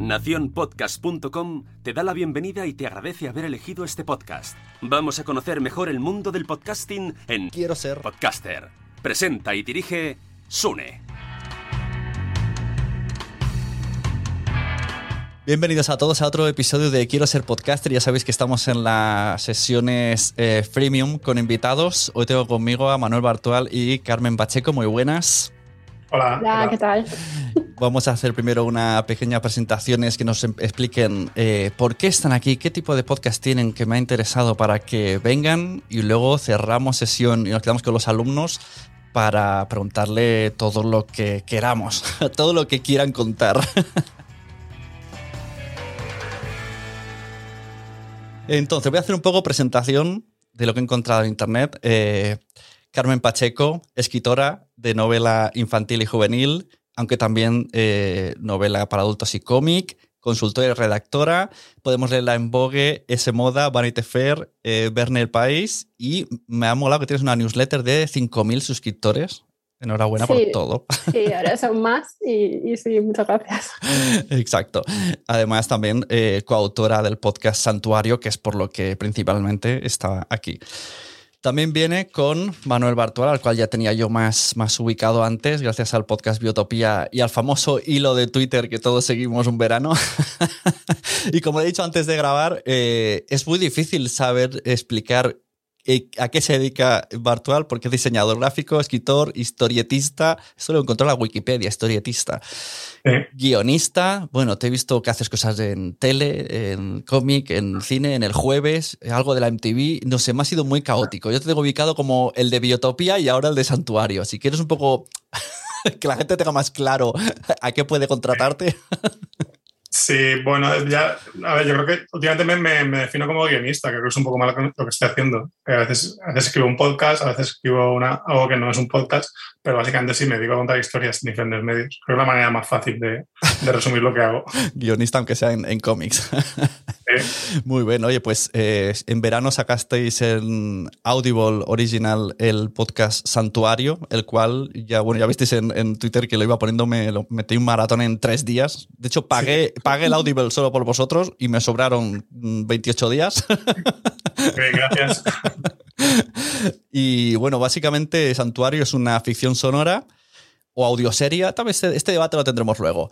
Naciónpodcast.com te da la bienvenida y te agradece haber elegido este podcast. Vamos a conocer mejor el mundo del podcasting en Quiero ser Podcaster. Presenta y dirige Sune. Bienvenidos a todos a otro episodio de Quiero ser podcaster. Ya sabéis que estamos en las sesiones eh, freemium con invitados. Hoy tengo conmigo a Manuel Bartual y Carmen Pacheco. Muy buenas. Hola. Hola, ¿qué tal? Vamos a hacer primero una pequeña presentación que nos em- expliquen eh, por qué están aquí, qué tipo de podcast tienen que me ha interesado para que vengan y luego cerramos sesión y nos quedamos con los alumnos para preguntarle todo lo que queramos, todo lo que quieran contar. Entonces, voy a hacer un poco presentación de lo que he encontrado en Internet. Eh, Carmen Pacheco, escritora de novela infantil y juvenil, aunque también eh, novela para adultos y cómic, consultora y redactora. Podemos leerla en Vogue, S Moda, Vanity Fair, eh, Verne El País y me ha molado que tienes una newsletter de 5.000 suscriptores. Enhorabuena por todo. Sí, ahora son más y, y sí, muchas gracias. Exacto. Además, también eh, coautora del podcast Santuario, que es por lo que principalmente está aquí. También viene con Manuel Bartual, al cual ya tenía yo más, más ubicado antes, gracias al podcast Biotopía y al famoso hilo de Twitter que todos seguimos un verano. y como he dicho antes de grabar, eh, es muy difícil saber explicar a qué se dedica Bartual, porque es diseñador gráfico, escritor, historietista. Esto lo encontró en la Wikipedia, historietista. Guionista, bueno, te he visto que haces cosas en tele, en cómic, en cine, en el jueves, algo de la MTV. No sé, me ha sido muy caótico. Yo te tengo ubicado como el de Biotopía y ahora el de Santuario. Si quieres un poco que la gente tenga más claro a qué puede contratarte. Sí, bueno, ya, a ver, yo creo que últimamente me, me- me defino como guionista, que creo que es un poco mal lo que estoy haciendo. Que a, veces, a veces escribo un podcast, a veces escribo una, algo que no es un podcast, pero básicamente sí me dedico a contar historias en diferentes medios. Creo que es la manera más fácil de, de resumir lo que hago. Guionista, aunque sea en, en cómics. Sí. Muy bien, oye, pues eh, en verano sacasteis en Audible Original el podcast Santuario, el cual ya, bueno, ya visteis en, en Twitter que lo iba poniendo, me lo metí un maratón en tres días. De hecho, pagué, pagué el Audible solo por vosotros y me sobraron mm, 28 días. Ok, gracias. y bueno, básicamente Santuario es una ficción sonora o audioseria. Tal vez este, este debate lo tendremos luego.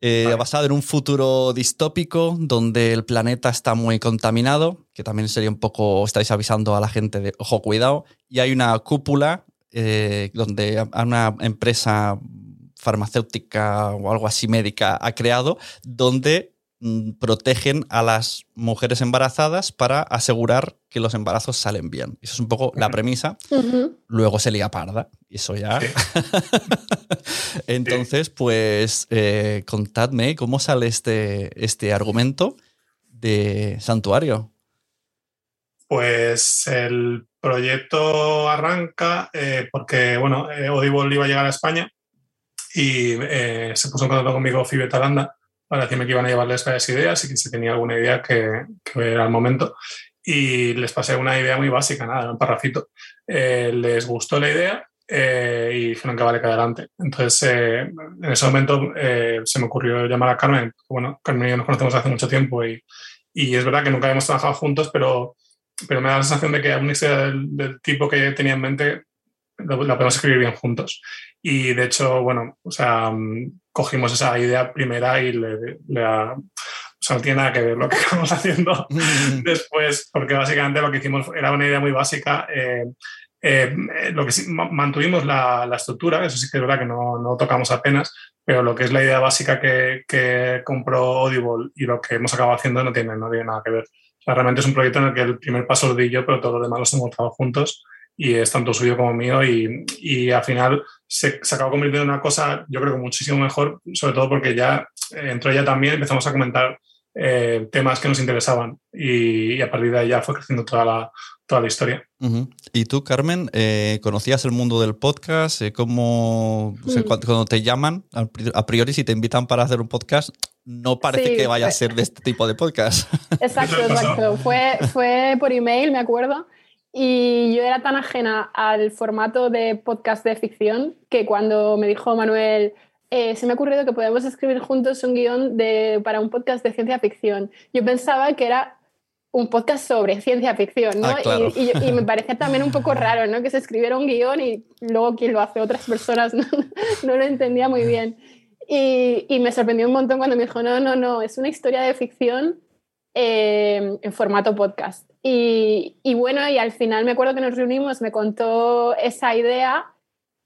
Eh, Vale. Basado en un futuro distópico donde el planeta está muy contaminado, que también sería un poco, estáis avisando a la gente de, ojo, cuidado, y hay una cúpula eh, donde a- una empresa farmacéutica o algo así médica ha creado, donde mm, protegen a las mujeres embarazadas para asegurar que los embarazos salen bien. Eso es un poco la premisa. Luego se lía parda. Y eso ya. Sí. Entonces, pues eh, contadme cómo sale este, este argumento de santuario. Pues el proyecto arranca eh, porque, bueno, eh, Audible iba a llegar a España y eh, se puso en contacto conmigo Fibe Talanda para decirme que iban a llevarles varias ideas y que si tenía alguna idea que, que era el momento. Y les pasé una idea muy básica, nada, un parrafito. Eh, les gustó la idea eh, y dijeron que vale que adelante. Entonces, eh, en ese momento eh, se me ocurrió llamar a Carmen. Bueno, Carmen y yo nos conocemos hace mucho tiempo y, y es verdad que nunca habíamos trabajado juntos, pero, pero me da la sensación de que una historia del, del tipo que tenía en mente la podemos escribir bien juntos. Y de hecho, bueno, o sea, mm, cogimos esa idea primera y le, le o sea, no tiene nada que ver lo que estamos haciendo después, porque básicamente lo que hicimos era una idea muy básica. Eh, eh, lo que sí, mantuvimos la, la, estructura, eso sí que es verdad que no, no, tocamos apenas, pero lo que es la idea básica que, que compró Audible y lo que hemos acabado haciendo no tiene, no tiene nada que ver. O sea, realmente es un proyecto en el que el primer paso lo di yo, pero todo lo demás lo hemos trabajado juntos y es tanto suyo como mío y, y al final se, se, acabó convirtiendo en una cosa, yo creo que muchísimo mejor, sobre todo porque ya eh, entró ella también, empezamos a comentar eh, temas que nos interesaban y, y, a partir de ahí ya fue creciendo toda la, toda la historia. Uh -huh. ¿Y tú, Carmen, eh, conocías el mundo del podcast? Eh, ¿Cómo, o sea, cuando, cuando, te llaman, a priori, si te invitan para hacer un podcast, no parece Sí, que vaya a ser de este tipo de podcast? Exacto, exacto. Fue, fue por email, me acuerdo. Y yo era tan ajena al formato de podcast de ficción que cuando me dijo Manuel, eh, se me ha ocurrido que podemos escribir juntos un guion de, para un podcast de ciencia ficción. Yo pensaba que era un podcast sobre ciencia ficción, ¿no? Ah, claro. y, y- y me parecía también un poco raro, ¿no? Que se escribiera un guion y luego quien lo hace otras personas no, no lo entendía muy bien. Y, y me sorprendió un montón cuando me dijo, no, no, no, es una historia de ficción eh, en formato podcast. Y, y bueno, y al final me acuerdo que nos reunimos, me contó esa idea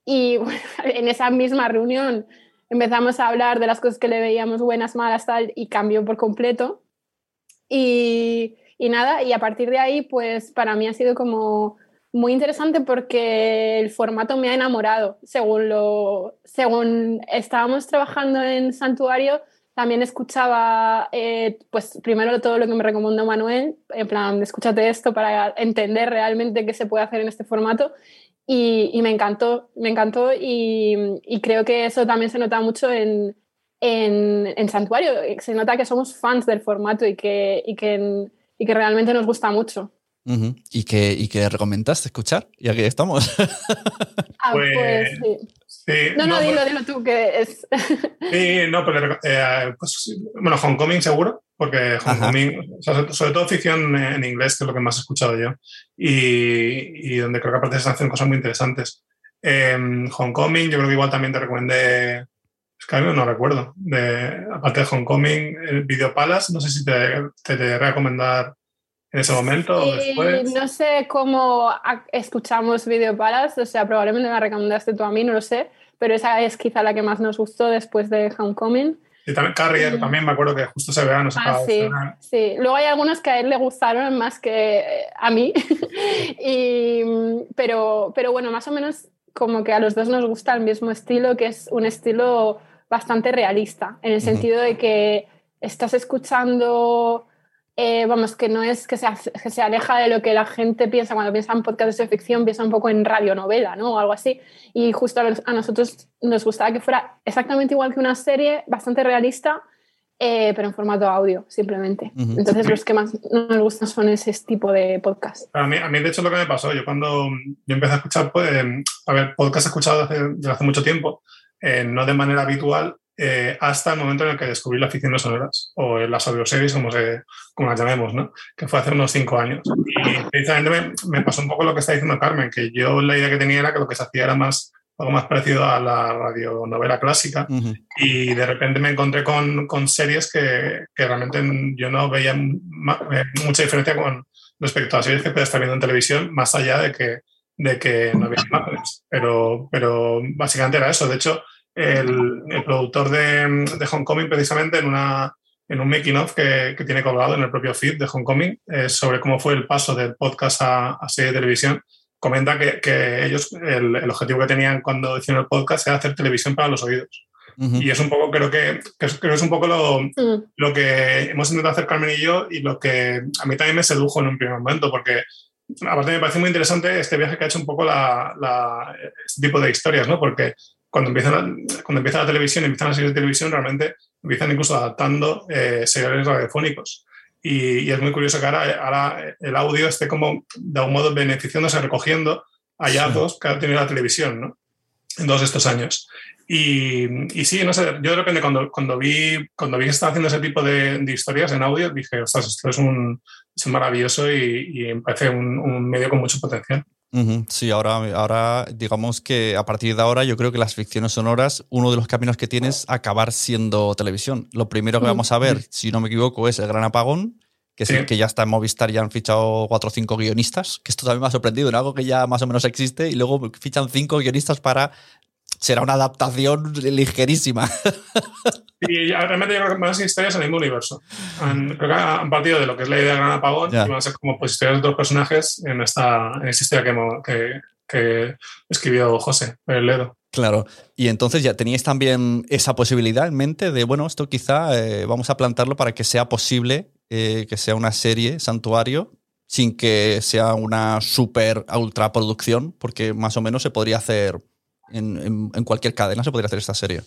y en esa misma reunión empezamos a hablar de las cosas que le veíamos buenas, malas, tal, y cambió por completo. Y, y nada, y a partir de ahí, pues para mí ha sido como muy interesante porque el formato me ha enamorado. Según, lo, según estábamos trabajando en Santuario, también escuchaba, eh, pues primero todo lo que me recomendó Manuel, en plan, escúchate esto para entender realmente qué se puede hacer en este formato. Y, y me encantó, me encantó y, y, creo que eso también se nota mucho en, en, en, Santuario. Se nota que somos fans del formato y que, y que, y que realmente nos gusta mucho. Uh -huh. ¿Y, que, ¿Y que recomendaste escuchar? Y aquí estamos. ah, pues, pues sí. Sí, no, no, no, dilo, dilo tú, que es. sí, no, pero eh, pues, bueno, Homecoming seguro, porque Homecoming, o sea, sobre todo ficción en inglés, que es lo que más he escuchado yo, y, y donde creo que aparte se hacen cosas muy interesantes. Eh, Homecoming, yo creo que igual también te recomendé, es que a mí no recuerdo, de, aparte de Homecoming, el Video Palace, no sé si te, te, te recomendar en ese momento o después. No sé cómo escuchamos Video Palace, o sea, probablemente me la recomendaste tú a mí, no lo sé, pero esa es quizá la que más nos gustó después de Homecoming. Y también Carrier, mm. también me acuerdo que justo ese verano se ah, sí, sí, luego hay algunos que a él le gustaron más que a mí, y, pero, pero bueno, más o menos como que a los dos nos gusta el mismo estilo, que es un estilo bastante realista, en el sentido de que estás escuchando eh, vamos, que no es que se, que se, aleja de lo que la gente piensa cuando piensa en podcasts de ficción, piensa un poco en radionovela, ¿no? O algo así. Y justo a, a nosotros nos gustaba que fuera exactamente igual que una serie, bastante realista, eh, pero en formato audio, simplemente. Uh -huh. Entonces, los que más nos gustan son ese tipo de podcast. A mí, a mí, de hecho, lo que me pasó, yo cuando yo empecé a escuchar, pues, a ver, podcast he escuchado desde, desde hace mucho tiempo, eh, no de manera habitual, eh, hasta el momento en el que descubrí las ficciones sonoras o las audioseries, como, se, como las llamemos, ¿no? que fue hace unos cinco años. Y precisamente me, me, pasó un poco lo que está diciendo Carmen, que yo la idea que tenía era que lo que se hacía era más algo más parecido a la radionovela clásica uh -huh. y de repente me encontré con, con series que, que, realmente yo no veía eh, mucha diferencia con respecto a series que puedes estar viendo en televisión, más allá de que, de que no había imágenes. Pero, pero básicamente era eso. De hecho, el, el productor de, de, Homecoming precisamente en, una, en un making of que, que, tiene colgado en el propio feed de Homecoming eh, sobre cómo fue el paso del podcast a, a serie de televisión, comenta que, que ellos, el, el, objetivo que tenían cuando hicieron el podcast era hacer televisión para los oídos. Uh -huh. Y es un poco, creo que, que, es, creo que es un poco lo, uh. lo que hemos intentado hacer Carmen y yo y lo que a mí también me sedujo en un primer momento, porque aparte me parece muy interesante este viaje que ha hecho un poco la, la, este tipo de historias, ¿no? Porque cuando empieza, la, cuando empieza la televisión, empiezan las series de televisión, realmente empiezan incluso adaptando eh, seriales radiofónicos. Y, y, es muy curioso que ahora, ahora, el audio esté como de algún modo beneficiándose, recogiendo hallazgos sí. que ha tenido la televisión, ¿no? En todos estos años. Y, y, sí, no sé, yo de repente cuando, cuando, vi, cuando vi que estaba haciendo ese tipo de, de historias en audio, dije, ostras, esto es un, es maravilloso y, y me parece un, un, medio con mucho potencial. Sí, ahora, ahora digamos que a partir de ahora yo creo que las ficciones sonoras, uno de los caminos que tienes es acabar siendo televisión. Lo primero que vamos a ver, si no me equivoco, es el Gran Apagón, que, sí. que ya está en Movistar, ya han fichado cuatro o cinco guionistas, que esto también me ha sorprendido, en algo que ya más o menos existe, y luego fichan cinco guionistas para... Será una adaptación ligerísima. Y realmente yo creo que más historias en el mismo universo. Han, creo que han partido de lo que es la idea de Gran Apagón y van a ser como pues, historias de otros personajes en esta, en esta historia que, que, que escribió José Ledo. Claro, y entonces ya teníais también esa posibilidad en mente de, bueno, esto quizá eh, vamos a plantarlo para que sea posible eh, que sea una serie, Santuario, sin que sea una super ultra producción, porque más o menos se podría hacer en, en, en cualquier cadena, se podría hacer esta serie.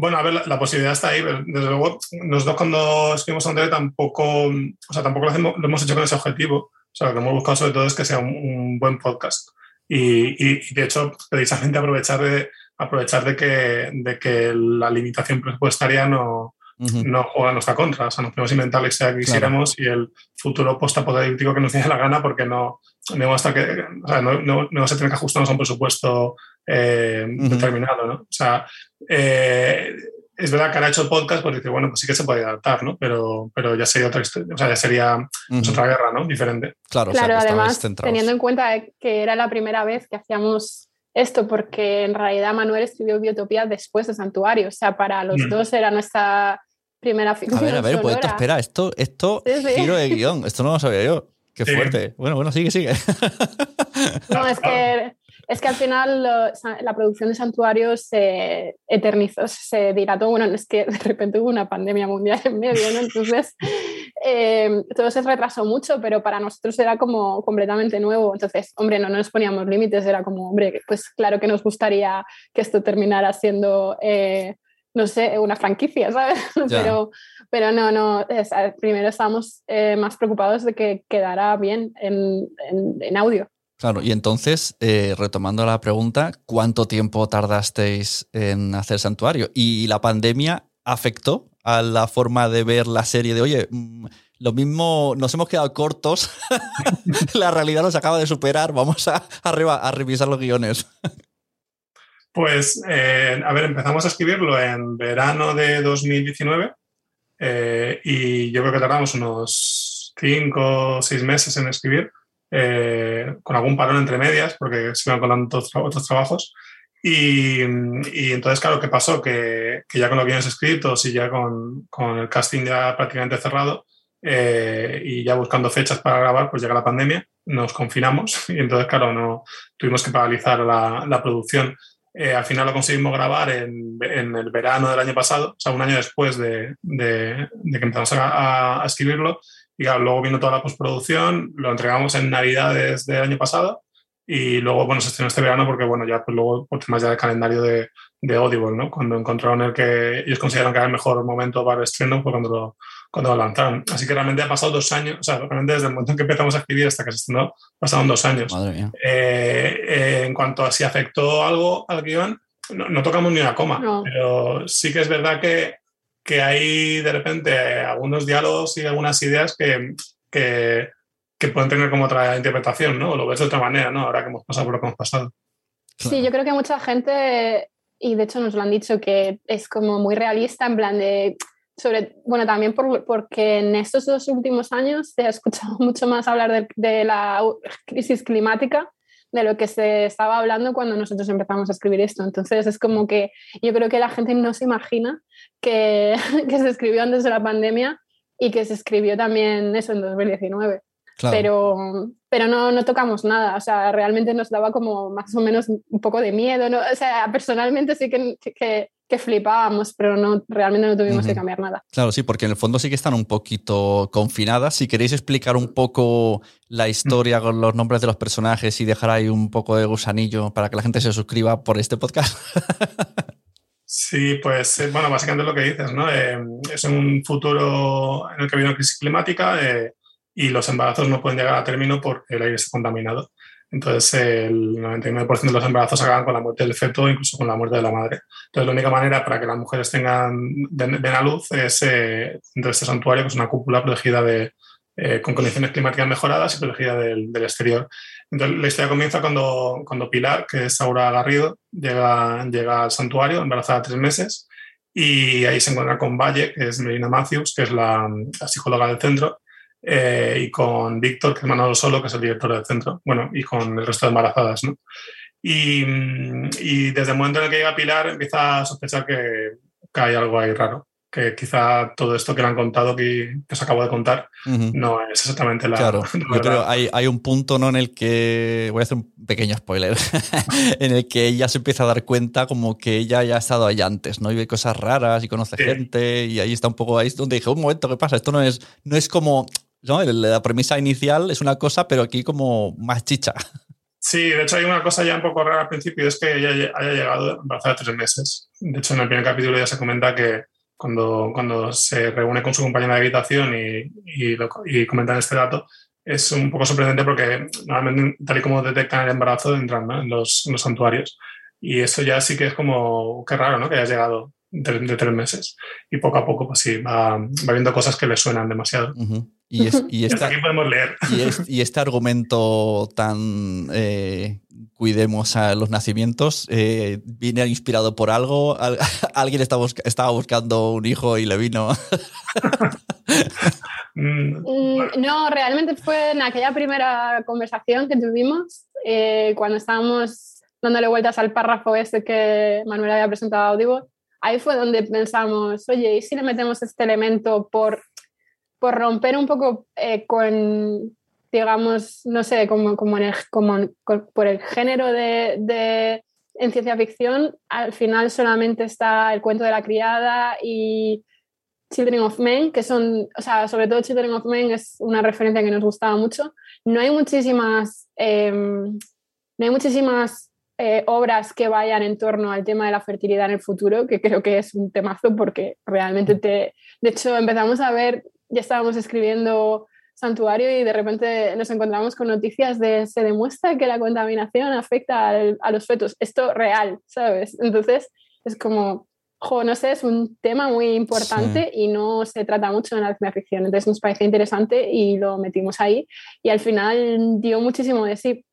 Bueno, a ver, la, la, posibilidad está ahí. Pero desde luego, nosotros cuando escribimos Santuario tampoco, o sea, tampoco lo, hacemos, lo, hemos hecho con ese objetivo. O sea, lo que hemos buscado sobre todo es que sea un, un buen podcast. Y, y, y, de hecho, precisamente aprovechar de, aprovechar de, que, de que la limitación presupuestaria no, Uh -huh. no juega en nuestra contra. O sea, nos podemos inventar la historia que quisiéramos claro. y el futuro postapocalíptico que nos dé la gana porque no, no, hasta que, o sea, no, no, no, se tiene que ajustarnos a un presupuesto eh, uh -huh. determinado. ¿no? O sea, eh, es verdad que ahora hecho el podcast, pues dice, bueno, pues sí que se puede adaptar, ¿no? Pero, pero ya sería otra historia, o sea, ya sería uh -huh. otra guerra, ¿no? Diferente. Claro, claro o sea, además, teniendo en cuenta que era la primera vez que hacíamos esto porque en realidad Manuel escribió Biotopía después de Santuario, o sea, para los mm. dos era nuestra primera ficción. A ver, a ver, pues esto, espera, esto, esto sí, sí. giro de guion, esto no lo sabía yo. Qué sí. fuerte. Bueno, bueno, sigue, sigue. No, es que, es que al final lo, la producción de Santuario se eternizó, se dilató. Bueno, es que de repente hubo una pandemia mundial en medio, ¿no? Entonces, eh, todo se retrasó mucho, pero para nosotros era como completamente nuevo. Entonces, hombre, no nos poníamos límites, era como, hombre, pues claro que nos gustaría que esto terminara siendo... Eh, no sé, una franquicia, ¿sabes? Pero, pero no, no, es, primero estábamos eh, más preocupados de que quedara bien en, en, en audio. Claro, y entonces, eh, retomando la pregunta, ¿cuánto tiempo tardasteis en hacer Santuario? ¿Y la pandemia afectó a la forma de ver la serie de, oye, mm, lo mismo, nos hemos quedado cortos, la realidad nos acaba de superar, vamos a, a, a revisar los guiones? Pues, eh, a ver, empezamos a escribirlo en verano de 2019 eh, y yo creo que tardamos unos cinco o seis meses en escribir, eh, con algún parón entre medias, porque se iban colando otros, otros trabajos. Y, y, entonces, claro, ¿qué pasó? Que, que, ya con los guiones escritos y ya con, con el casting ya prácticamente cerrado eh, y ya buscando fechas para grabar, pues llega la pandemia, nos confinamos y entonces, claro, no tuvimos que paralizar la, la producción. Eh, al final lo conseguimos grabar en, en, el verano del año pasado, o sea, un año después de, de, de que empezamos a, a, escribirlo. Y claro, luego vino toda la postproducción, lo entregamos en Navidades del año pasado y luego, bueno, se estrenó este verano porque, bueno, ya pues luego por temas ya del calendario de, de Audible, ¿no? Cuando encontraron el que ellos consideraron que era el mejor momento para el estreno fue cuando lo, cuando lo lanzaron. Así que realmente ha pasado dos años, o sea, realmente desde el momento en que empezamos a escribir hasta que se estrenó, pasaron dos años. Eh, eh, en cuanto a si afectó algo al guion, no, no tocamos ni una coma, no. pero sí que es verdad que, que hay de repente algunos diálogos y algunas ideas que, que, pueden tener como otra interpretación, ¿no? Lo ves de otra manera, ¿no? Ahora que hemos pasado por lo que hemos pasado. Sí, yo creo que mucha gente, y de hecho nos lo han dicho, que es como muy realista, en plan de sobre, bueno, también por, porque en estos dos últimos años se ha escuchado mucho más hablar de, de, la crisis climática de lo que se estaba hablando cuando nosotros empezamos a escribir esto. Entonces es como que yo creo que la gente no se imagina que, que se escribió antes de la pandemia y que se escribió también eso en 2019. Claro. Pero, pero no, no tocamos nada, o sea, realmente nos daba como más o menos un poco de miedo, ¿no? O sea, personalmente sí que, que, que flipábamos, pero no, realmente no tuvimos uh -huh. que cambiar nada. Claro, sí, porque en el fondo sí que están un poquito confinadas. Si queréis explicar un poco la historia con los nombres de los personajes y dejar ahí un poco de gusanillo para que la gente se suscriba por este podcast. Sí, pues eh, bueno, básicamente lo que dices, ¿no? Eh, es un futuro en el que viene una crisis climática, eh, y los embarazos no pueden llegar a término porque el aire está contaminado. Entonces, el 99% de los embarazos acaban con la muerte del feto, incluso con la muerte de la madre. Entonces, la única manera para que las mujeres tengan, den, den a luz es eh, dentro de este santuario, que es una cúpula protegida de, eh, con condiciones climáticas mejoradas y protegida del, del exterior. Entonces, la historia comienza cuando, cuando Pilar, que es Aura Garrido, llega, llega al santuario, embarazada tres meses, y ahí se encuentra con Valle, que es Melina Matthews, que es la, psicóloga del centro, eh, y con Víctor, que es Manolo Solo, que es el director del centro, bueno, y con el resto de embarazadas, ¿no? Y, y desde el momento en el que llega Pilar empieza a sospechar que, que hay algo ahí raro que quizá todo esto que le han contado que, que os acabo de contar no es exactamente la. Claro, yo creo hay, hay un punto ¿no? en el que. Voy a hacer un pequeño spoiler. en el que ella se empieza a dar cuenta como que ella ya ha estado ahí antes, ¿no? Y ve cosas raras y conoce gente. Y ahí está un poco. Ahí donde dije, un momento, ¿qué pasa? Esto no es, no es como. ¿No? La premisa inicial es una cosa, pero aquí como más chicha. Sí, de hecho hay una cosa ya un poco rara al principio, es que ella haya llegado embarazada tres meses. De hecho, en el primer capítulo ya se comenta que cuando, cuando se reúne con su compañera de habitación y, y, comentan este dato, es un poco sorprendente porque normalmente, tal y como detectan el embarazo, entran en, los, los, santuarios. Y eso ya sí que es como, qué raro, ¿no? Que hayas llegado de, tres meses. Y poco a poco, pues sí, va, va viendo cosas que le suenan demasiado. Y, y, aquí podemos leer. Y, este argumento tan eh, cuidemos a los nacimientos eh, viene inspirado por algo. alguien estaba, estaba buscando un hijo y le vino. Mm, no, realmente fue en aquella primera conversación que tuvimos eh, cuando estábamos dándole vueltas al párrafo ese que Manuel había presentado a Audible. Ahí fue donde pensamos, oye, ¿y si le metemos este elemento por por romper un poco eh, con, digamos, no sé, como, como, por el género de, en ciencia ficción, al final solamente está el cuento de la criada y Children of Men, que son, o sea, sobre todo Children of Men es una referencia que nos gustaba mucho. No hay muchísimas, em, no hay muchísimas eh, obras que vayan en torno al tema de la fertilidad en el futuro, que creo que es un temazo porque realmente te... De hecho, empezamos a ver ya estábamos escribiendo santuario y de repente nos encontramos con noticias de se demuestra que la contaminación afecta a los fetos. Esto real, ¿sabes? Entonces es como, jo, no sé, es un tema muy importante y no se trata mucho en la ciencia ficción. Entonces nos parecía interesante y lo metimos ahí y al final dio muchísimo de sí.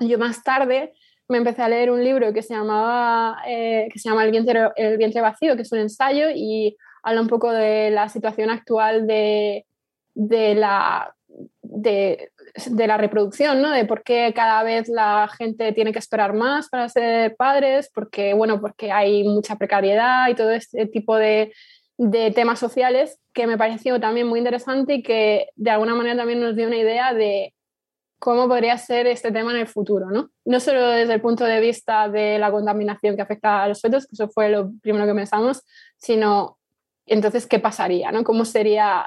Yo más tarde me empecé a leer un libro que se llamaba eh, que se llama el vientre, el vientre vacío, que es un ensayo y habla un poco de la situación actual de, la, de, la reproducción, ¿no? De por qué cada vez la gente tiene que esperar más para ser padres, porque, bueno, porque hay mucha precariedad y todo este tipo de, temas sociales que me pareció también muy interesante y que de alguna manera también nos dio una idea de cómo podría ser este tema en el futuro, ¿no? No solo desde el punto de vista de la contaminación que afecta a los fetos, que eso fue lo primero que pensamos, sino entonces, ¿qué pasaría? ¿no? ¿Cómo sería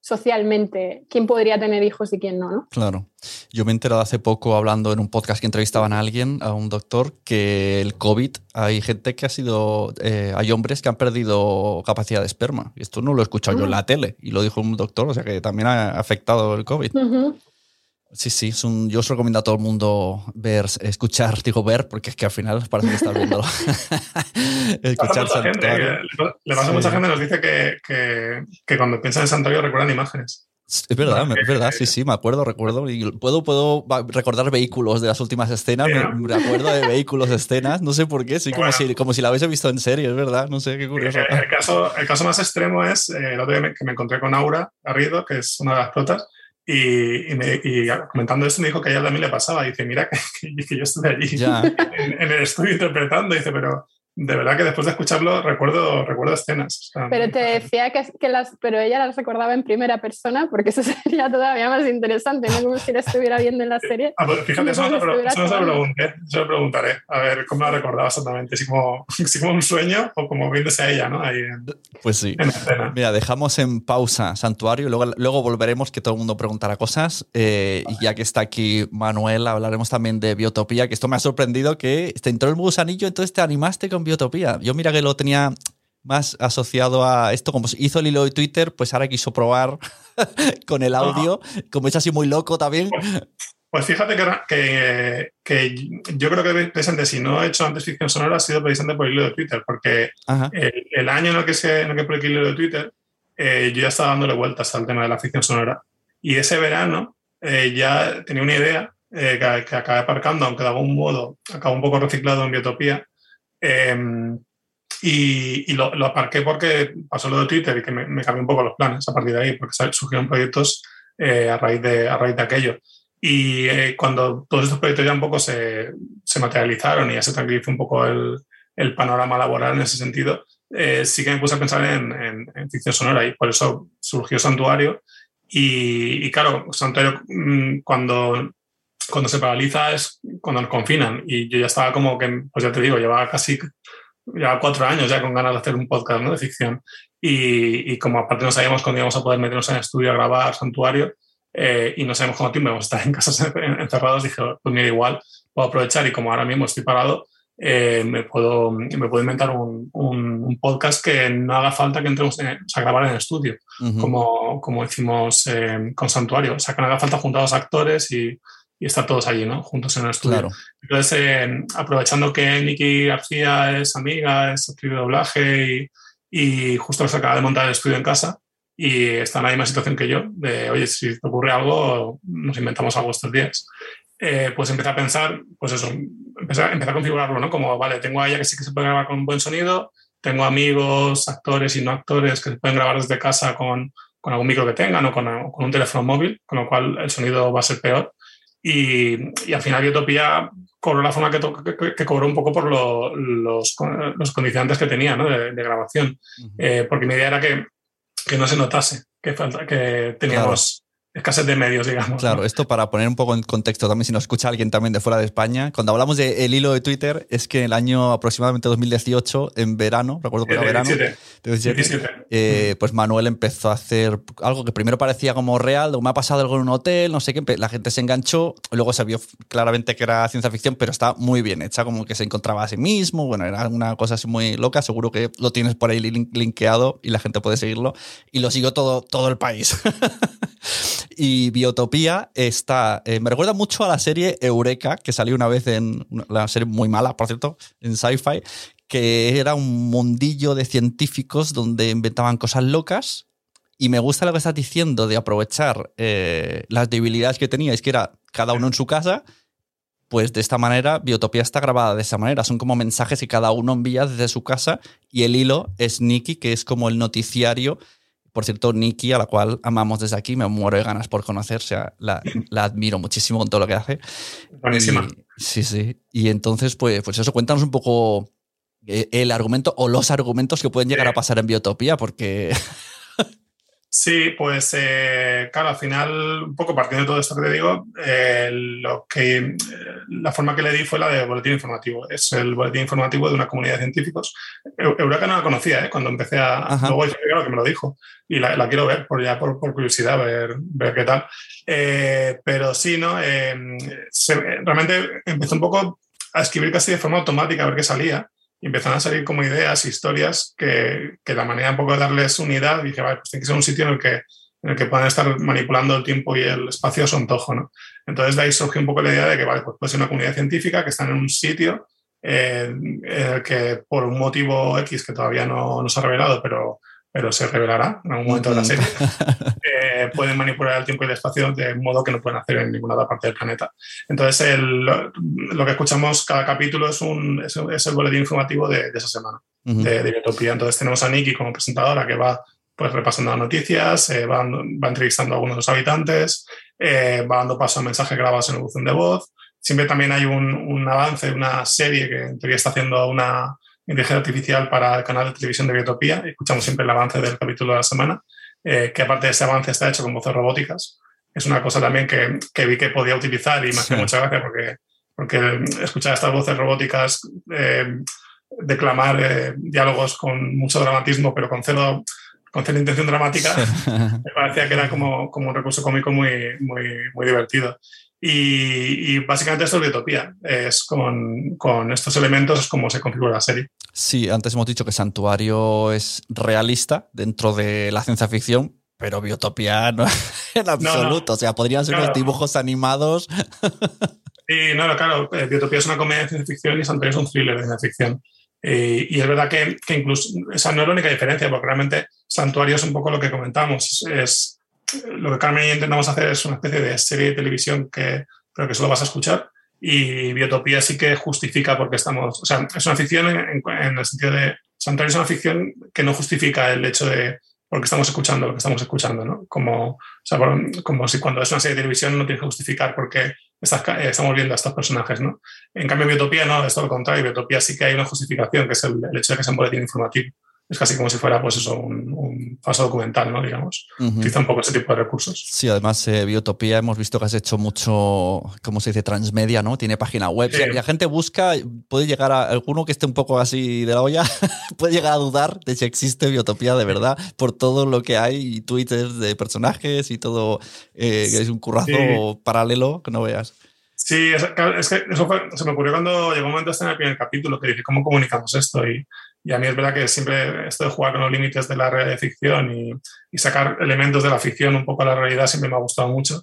socialmente quién podría tener hijos y quién no, no? Claro. Yo me he enterado hace poco hablando en un podcast que entrevistaban a alguien, a un doctor, que el COVID, hay gente que ha sido, eh, hay hombres que han perdido capacidad de esperma. Esto no lo he escuchado yo en la tele y lo dijo un doctor, o sea que también ha afectado el COVID. Sí, sí, yo os recomiendo a todo el mundo ver, escuchar, digo ver, porque es que al final parece que está viendo. escuchar Santuario. le pasa a mucha gente, nos dice que, que, que cuando piensan en Santuario recuerdan imágenes. Es verdad, es verdad, sí, sí, me acuerdo, recuerdo. Y puedo, puedo recordar vehículos de las últimas escenas, me, acuerdo de vehículos, escenas, no sé por qué, sí, como, si, como si la hubiese visto en serie, es verdad, no sé, qué curioso. El, caso, el caso más extremo es eh, el otro día que me encontré con Aura Garrido, que es una de las protas, y, comentando esto me dijo que a ella también le pasaba. dice, mira, que, yo estuve allí en, en, el estudio interpretando. dice, pero de verdad que después de escucharlo recuerdo, recuerdo escenas. pero te decía que, que, las, pero ella las recordaba en primera persona porque eso sería todavía más interesante, no como si la estuviera viendo en la serie. Ah, pues fíjate, eso, no, se lo pregunté, lo preguntaré, a ver cómo la recordaba exactamente, si como, si como un sueño o como viéndose a ella, ¿no? Ahí pues sí. Mira, dejamos en pausa Santuario, luego, luego volveremos que todo el mundo preguntará cosas eh, y ya que está aquí Manuel, hablaremos también de Biotopía, que esto me ha sorprendido que te entró el gusanillo, entonces te animaste con Biotopía. Yo mira que lo tenía más asociado a esto, como hizo el hilo de Twitter, pues ahora quiso probar con el audio, como es así muy loco también. Pues, fíjate que, que, yo creo que precisamente si no he hecho antes ficción sonora ha sido precisamente por el hilo de Twitter, porque el, año en el que, se, en el que por el hilo de Twitter eh, yo ya estaba dándole vueltas al tema de la ficción sonora y ese verano eh, ya tenía una idea que, que, acabé aparcando, aunque de algún modo acabó un poco reciclado en Biotopía. Em, y, lo, aparqué porque pasó lo de Twitter y que me, me, cambió un poco los planes a partir de ahí, porque surgieron proyectos a, raíz de, a raíz de aquello. Y cuando todos estos proyectos ya un poco se, se materializaron y ya se tranquilizó un poco el, el panorama laboral en ese sentido, eh, sí que me puse a pensar en, ficción sonora y por eso surgió Santuario. Y, claro, Santuario mm, cuando, cuando se paraliza es cuando nos confinan y yo ya estaba como que, pues ya te digo, llevaba casi ya cuatro años ya con ganas de hacer un podcast ¿no? de ficción y, y, como aparte no sabíamos cuándo íbamos a poder meternos en el estudio a grabar Santuario eh, y no sabemos cuánto tiempo vamos a estar en casa encerrados, dije, pues mira, igual puedo aprovechar y como ahora mismo estoy parado, eh, me, puedo, me puedo inventar un, un, podcast que no haga falta que entremos a grabar en el estudio, como, como hicimos eh, con Santuario. O sea, que no haga falta juntar a los actores y, y estar todos allí, ¿no? Juntos en el estudio. Entonces, eh, aprovechando que Nicky García es amiga, es actriz de doblaje y, y justo se acaba de montar el estudio en casa y está en la misma situación que yo, de, oye, si te ocurre algo, nos inventamos algo estos días. pues empecé a pensar, pues eso, empecé, a configurarlo, ¿no? Como, vale, tengo a ella que sí que se puede grabar con buen sonido, tengo amigos, actores y no actores que se pueden grabar desde casa con, con algún micro que tengan o con, con, un teléfono móvil, con lo cual el sonido va a ser peor. Y, y al final Biotopía cobró la forma que, que, que cobró un poco por lo, los, los, condicionantes que tenía ¿no? de, de, grabación. eh, porque mi idea era que, que no se notase que, falta, que teníamos escasez de medios, digamos. Claro, esto para poner un poco en contexto también, si nos escucha alguien también de fuera de España, cuando hablamos del hilo de Twitter, es que en el año aproximadamente 2018, en verano, recuerdo que era verano, 17, eh, pues Manuel empezó a hacer algo que primero parecía como real, me ha pasado algo en un hotel, no sé qué, la gente se enganchó, luego se vio claramente que era ciencia ficción, pero está muy bien hecha, como que se encontraba a sí mismo, bueno, era una cosa así muy loca, seguro que lo tienes por ahí linkeado y la gente puede seguirlo, y lo siguió todo, todo el país. Y Biotopía está. Eh, me recuerda mucho a la serie Eureka, que salió una vez en. La serie muy mala, por cierto, en Sci-Fi, que era un mundillo de científicos donde inventaban cosas locas. Y me gusta lo que estás diciendo de aprovechar eh, las debilidades que teníais, que era cada uno en su casa. Pues de esta manera, Biotopía está grabada de esa manera. Son como mensajes que cada uno envía desde su casa y el hilo es Nicky, que es como el noticiario por cierto, Nikki, a la cual amamos desde aquí, me muero de ganas por conocer, o sea, la, la admiro muchísimo con todo lo que hace. Buenísima. sí, sí. Y entonces, pues, pues eso, cuéntanos un poco eh, el argumento o los argumentos que pueden llegar a pasar en Biotopía, porque Sí, pues eh, claro, al final, un poco partiendo de todo esto que te digo, eh, lo que, eh, la forma que le di fue la de boletín informativo. Es el boletín informativo de una comunidad de científicos. Eureka no la conocía ¿eh? cuando empecé a... Luego claro que me lo dijo y la, la quiero ver por, ya por, por, curiosidad, ver, ver qué tal. pero sí, ¿no? Se, realmente empecé un poco a escribir casi de forma automática a ver qué salía y empezaron a salir como ideas, historias, que, que la manera un poco de darles unidad, dije, vale, pues tiene que ser un sitio en el que, en el que puedan estar manipulando el tiempo y el espacio a su antojo, ¿no? Entonces de ahí surgió un poco la idea de que, vale, pues puede ser una comunidad científica que está en un sitio eh, en el que por un motivo X que todavía no, no se ha revelado, pero pero se revelará en algún momento de la serie, eh, pueden manipular el tiempo y el espacio de modo que no pueden hacer en ninguna otra parte del planeta. Entonces, el, lo que escuchamos cada capítulo es, un, es, es el boletín informativo de, de esa semana, uh -huh. de, de. Entonces, tenemos a Nikki como presentadora que va pues repasando las noticias, eh, va, va, entrevistando a algunos de los habitantes, eh, va dando paso a mensajes grabados en el buzón de voz. Siempre también hay un, un avance, una serie que en teoría está haciendo una, inteligencia artificial para el canal de televisión de Biotopía. Escuchamos siempre el avance del capítulo de la semana, eh, que aparte de ese avance está hecho con voces robóticas. Es una cosa también que, que vi que podía utilizar y me hace sí. mucha gracia porque, porque escuchar estas voces robóticas eh, declamar eh, diálogos con mucho dramatismo, pero con cero, con cero intención dramática, me parecía que era como, como un recurso cómico muy, muy, muy divertido. Y, y, básicamente esto es Biotopía. Es con, con, estos elementos es como se configura la serie. Sí, antes hemos dicho que Santuario es realista dentro de la ciencia ficción, pero Biotopía no en absoluto. No, no. O sea, podrían ser claro. unos dibujos animados. Sí, no, claro. Eh, Biotopía es una comedia de ciencia ficción y Santuario es un thriller de ciencia ficción. Eh, y es verdad que, que incluso esa no es la única diferencia, porque realmente Santuario es un poco lo que comentamos. Es, lo que Carmen y yo intentamos hacer es una especie de serie de televisión que pero que solo vas a escuchar. Y Biotopía sí que justifica porque estamos, o sea, es una ficción en, en el sentido de, Santuario es una ficción que no justifica el hecho de porque estamos escuchando lo que estamos escuchando, ¿no? Como, o sea, como si cuando es una serie de televisión no tienes que justificar por qué estamos viendo a estos personajes, ¿no? En cambio, Biotopía no, es todo lo contrario. Biotopía sí que hay una justificación, que es el, el hecho de que sea un boletín informativo es casi como si fuera pues eso, un, un falso documental, ¿no? Digamos. Utiliza un poco ese tipo de recursos. Sí, además, eh, Biotopía hemos visto que has hecho mucho, ¿cómo se dice? Transmedia, ¿no? Tiene página web. Si la gente busca, puede llegar a alguno que esté un poco así de la olla, puede llegar a dudar de si existe Biotopía de verdad por todo lo que hay, Twitter de personajes y todo, eh, que es un currazo paralelo que no veas. Sí, es, que eso fue, se me ocurrió cuando llegó un momento hasta en el primer capítulo que dije, ¿cómo comunicamos esto? Y, y a mí es verdad que siempre esto de jugar con los límites de la realidad de ficción y, sacar elementos de la ficción un poco a la realidad siempre me ha gustado mucho.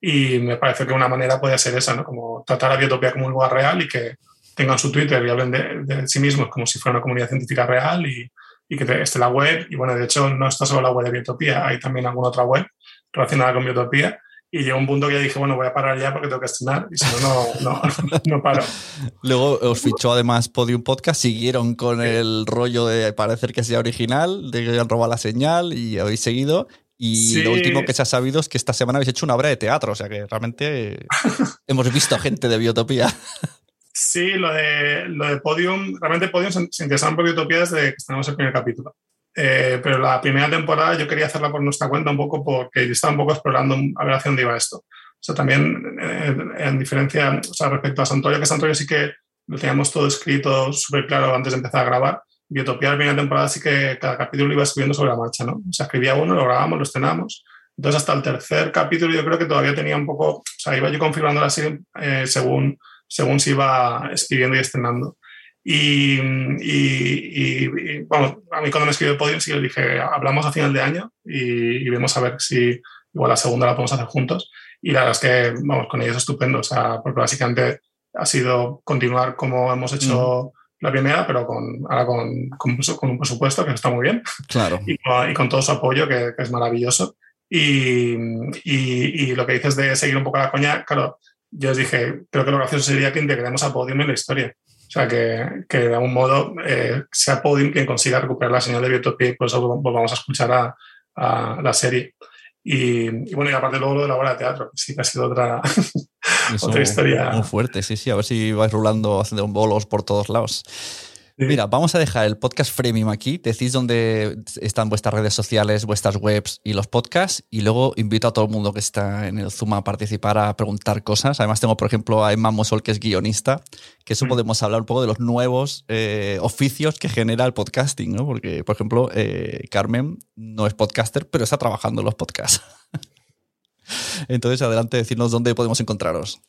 Y me parece que una manera puede ser esa, ¿no? Como tratar a Biotopía como un lugar real y que tengan su Twitter y hablen de, de sí mismos como si fuera una comunidad científica real y, y que esté la web. Y bueno, de hecho, no está solo la web de Biotopía, hay también alguna otra web relacionada con Biotopía y llegó un punto que dije, bueno, voy a parar ya porque tengo que estrenar y si no, no, no, paro. Luego os fichó además Podium Podcast, siguieron con el rollo de parecer que sea original, de que han robado la señal y habéis seguido. Y lo último que se ha sabido es que esta semana habéis hecho una obra de teatro, o sea que realmente hemos visto gente de Biotopía. Sí, lo de, lo de Podium, realmente Podium se, se interesaron por Biotopía desde que estrenamos el primer capítulo. Eh, pero la primera temporada yo quería hacerla por nuestra cuenta un poco porque yo estaba un poco explorando a ver hacia dónde iba esto. O sea, también eh, en diferencia, o sea, respecto a Santorio, que Santorio sí que lo teníamos todo escrito súper claro antes de empezar a grabar. Biotopía, la primera temporada sí que cada capítulo lo iba escribiendo sobre la marcha, ¿no? O sea, escribía uno, lo grabábamos, lo estrenamos. Entonces, hasta el tercer capítulo yo creo que todavía tenía un poco, o sea, iba yo configurando la serie eh, según, según se iba escribiendo y estrenando. Y, y, bueno, a mí cuando me escribió Podium sí le dije, hablamos a final de año y, vemos a ver si igual la segunda la podemos hacer juntos. Y la verdad es que, vamos, con ellos es estupendo, o sea, porque básicamente ha sido continuar como hemos hecho la primera, pero con, ahora con, con, con, un presupuesto que está muy bien. Claro. Y, y con todo su apoyo, que, que es maravilloso. Y, y, lo que dices de seguir un poco la coña, claro, yo os dije, creo que lo gracioso sería que integremos a Podium en la historia. O sea, que, que de algún modo eh, sea Podium quien consiga recuperar la señal de Biotopía y por eso volvamos a escuchar a, a la serie. Y, y, bueno, y aparte luego lo de la obra de teatro, sí que ha sido otra, otra historia. Muy fuerte, sí, sí, a ver si vais rulando, haciendo bolos por todos lados. Mira, vamos a dejar el podcast Freemium aquí. Decís dónde están vuestras redes sociales, vuestras webs y los podcasts. Y luego invito a todo el mundo que está en el Zoom a participar, a preguntar cosas. Además, tengo, por ejemplo, a Emma Mosol, que es guionista, que eso mm. podemos hablar un poco de los nuevos eh, oficios que genera el podcasting, ¿no? Porque, por ejemplo, eh, Carmen no es podcaster, pero está trabajando en los podcasts. Entonces, adelante, decirnos dónde podemos encontraros.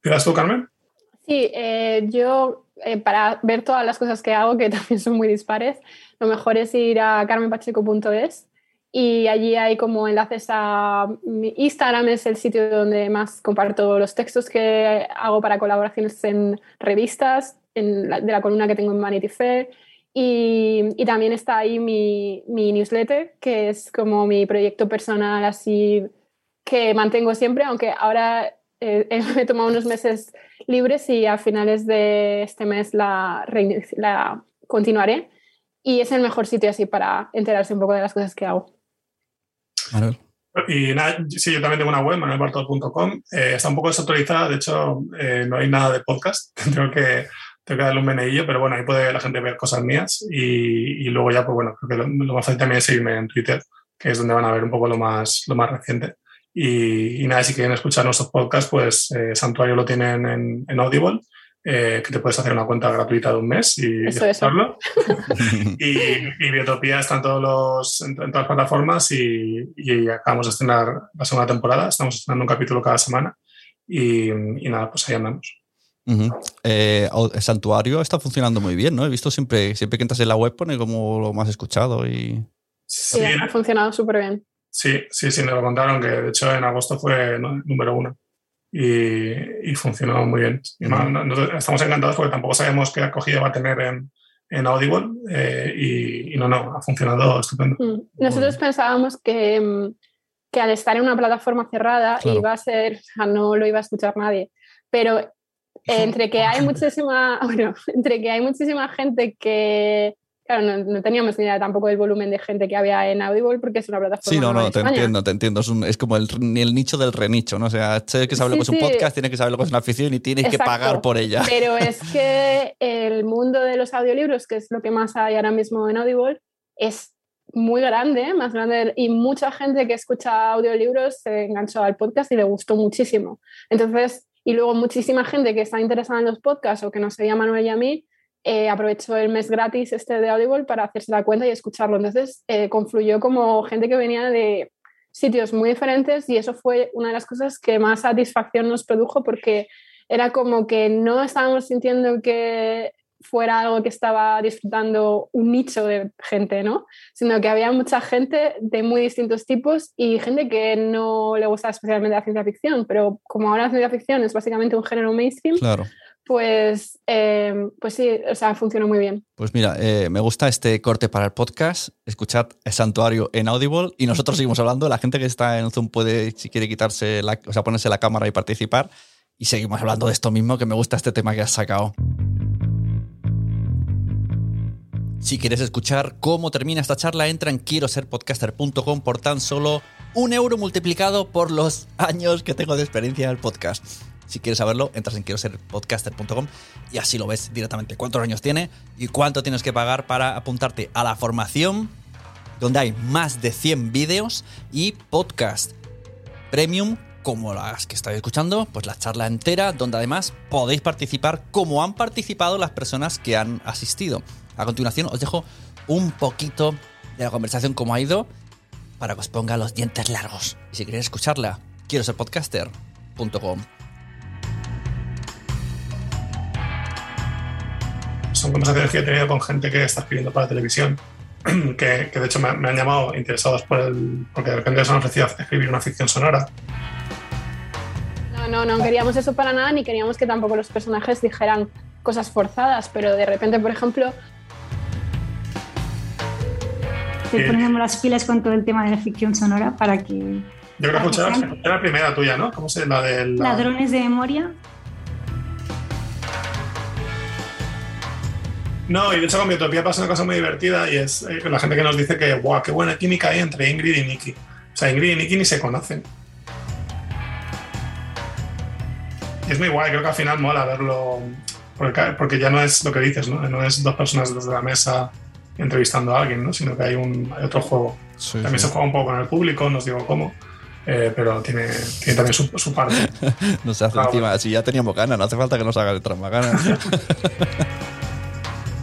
¿Quieres tú, Carmen? Sí, eh, yo eh, para ver todas las cosas que hago, que también son muy dispares, lo mejor es ir a carmenpacheco.es y allí hay como enlaces a mi Instagram, es el sitio donde más comparto los textos que hago para colaboraciones en revistas, en la, de la columna que tengo en Vanity Fair. Y, y también está ahí mi, mi, newsletter, que es como mi proyecto personal así que mantengo siempre, aunque ahora eh, he tomado unos meses libres y a finales de este mes la, la continuaré. Y es el mejor sitio así para enterarse un poco de las cosas que hago. Y nada, sí, yo también tengo una web, manuelbartol.com. Eh, está un poco desactualizada, de hecho, eh, no hay nada de podcast. tengo, que, tengo que darle un meneillo, pero bueno, ahí puede la gente ver cosas mías. Y, y luego ya, pues bueno, creo que lo, lo, más fácil también es seguirme en Twitter, que es donde van a ver un poco lo más, lo más reciente. Y, y, nada, si quieren escuchar nuestros podcasts, pues eh, Santuario lo tienen en, en Audible, eh, que te puedes hacer una cuenta gratuita de un mes y, eso, escucharlo. y, y, Biotopía está en, todos los, en, en todas las plataformas y, y, acabamos de estrenar la segunda temporada. Estamos estrenando un capítulo cada semana y, nada, pues ahí andamos. Uh -huh. eh, el santuario está funcionando muy bien, ¿no? He visto siempre, siempre que entras en la web pone como lo más escuchado y... Sí, sí ha funcionado súper bien. Sí, sí, sí, me lo contaron que de hecho en agosto fue ¿no? número uno y, y, funcionó muy bien. Y más, estamos encantados porque tampoco sabemos qué acogida va a tener en, en Audible eh, y, y, no, no, ha funcionado estupendo. Nosotros pensábamos que, que al estar en una plataforma cerrada Claro. iba a ser, o sea, no lo iba a escuchar nadie. Pero eh, entre que hay muchísima, bueno, entre que hay muchísima gente que, claro, no, no teníamos ni idea tampoco del volumen de gente que había en Audible porque es una plataforma Sí, no, no, te España. entiendo, te entiendo. Es, un- es como el, el nicho del renicho, ¿no? O sea, tiene que saber lo Sí, que es un podcast, tiene que saber lo que es una afición y tienes que pagar por ella. Pero es que el mundo de los audiolibros, que es lo que más hay ahora mismo en Audible, es muy grande, más grande, y mucha gente que escucha audiolibros se enganchó al podcast y le gustó muchísimo. Entonces, y luego muchísima gente que está interesada en los podcasts o que nos seguía Manuel y a mí, eh, aprovechó el mes gratis este de Audible para hacerse la cuenta y escucharlo. Entonces, eh, confluyó como gente que venía de sitios muy diferentes y eso fue una de las cosas que más satisfacción nos produjo porque era como que no estábamos sintiendo que fuera algo que estaba disfrutando un nicho de gente, ¿no? Sino que había mucha gente de muy distintos tipos y gente que no le gustaba especialmente la ciencia ficción, pero como ahora la ciencia ficción es básicamente un género mainstream. Pues, eh, pues sí, o sea, funcionó muy bien. Pues mira, eh, me gusta este corte para el podcast. Escuchad el Santuario en Audible y nosotros seguimos hablando. La gente que está en Zoom puede, si quiere quitarse, la, o sea, ponerse la cámara y participar. Y seguimos hablando de esto mismo, que me gusta este tema que has sacado. Si quieres escuchar cómo termina esta charla, entra en quiero ser podcaster.com por tan solo un euro multiplicado por los años que tengo de experiencia en el podcast. Si quieres saberlo, entras en quiero ser podcaster.com y así lo ves directamente cuántos años tiene y cuánto tienes que pagar para apuntarte a la formación, donde hay más de 100 vídeos y podcast premium como las que estáis escuchando, pues la charla entera, donde además podéis participar como han participado las personas que han asistido. A continuación os dejo un poquito de la conversación como ha ido para que os ponga los dientes largos. Y si queréis escucharla, quiero ser podcaster.com. Son conversaciones que he tenido con gente que está escribiendo para televisión, que, que de hecho me, me han llamado interesados por el. porque de repente se han ofrecido escribir una ficción sonora. No, no, no queríamos eso para nada, ni queríamos que tampoco los personajes dijeran cosas forzadas, pero de repente, por ejemplo, Te Sí. ponemos las pilas con todo el tema de la ficción sonora para que Yo creo que escuché la primera tuya, ¿no? ¿Cómo se La del. la- ladrones de memoria No, y de hecho con Biotopía pasa una cosa muy divertida y es eh, la gente que nos dice que, ¡guau, qué buena química hay entre Ingrid y Nicky! O sea, Ingrid y Nicky ni se conocen. Y es muy guay, creo que al final mola verlo, porque, porque ya no es lo que dices, ¿no? No es dos personas desde la mesa entrevistando a alguien, ¿no? Sino que hay, un, hay otro juego. También se juega un poco con el público, no os digo cómo, eh, pero tiene, tiene también su, su parte. No se hace encima. Si ya teníamos ganas, no hace falta que nos hagan otras más ganas.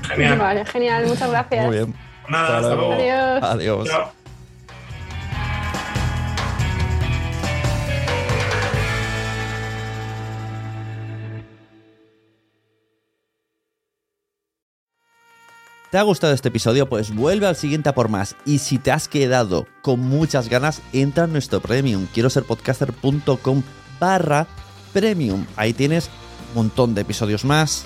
Genial. vale, genial, muchas gracias. Muy bien. Nada, hasta luego. Adiós. Adiós. Chao. ¿Te ha gustado este episodio? Pues vuelve al siguiente a por más. Y si te has quedado con muchas ganas, entra en nuestro premium. Quiero ser podcaster.com barra premium. Ahí tienes un montón de episodios más,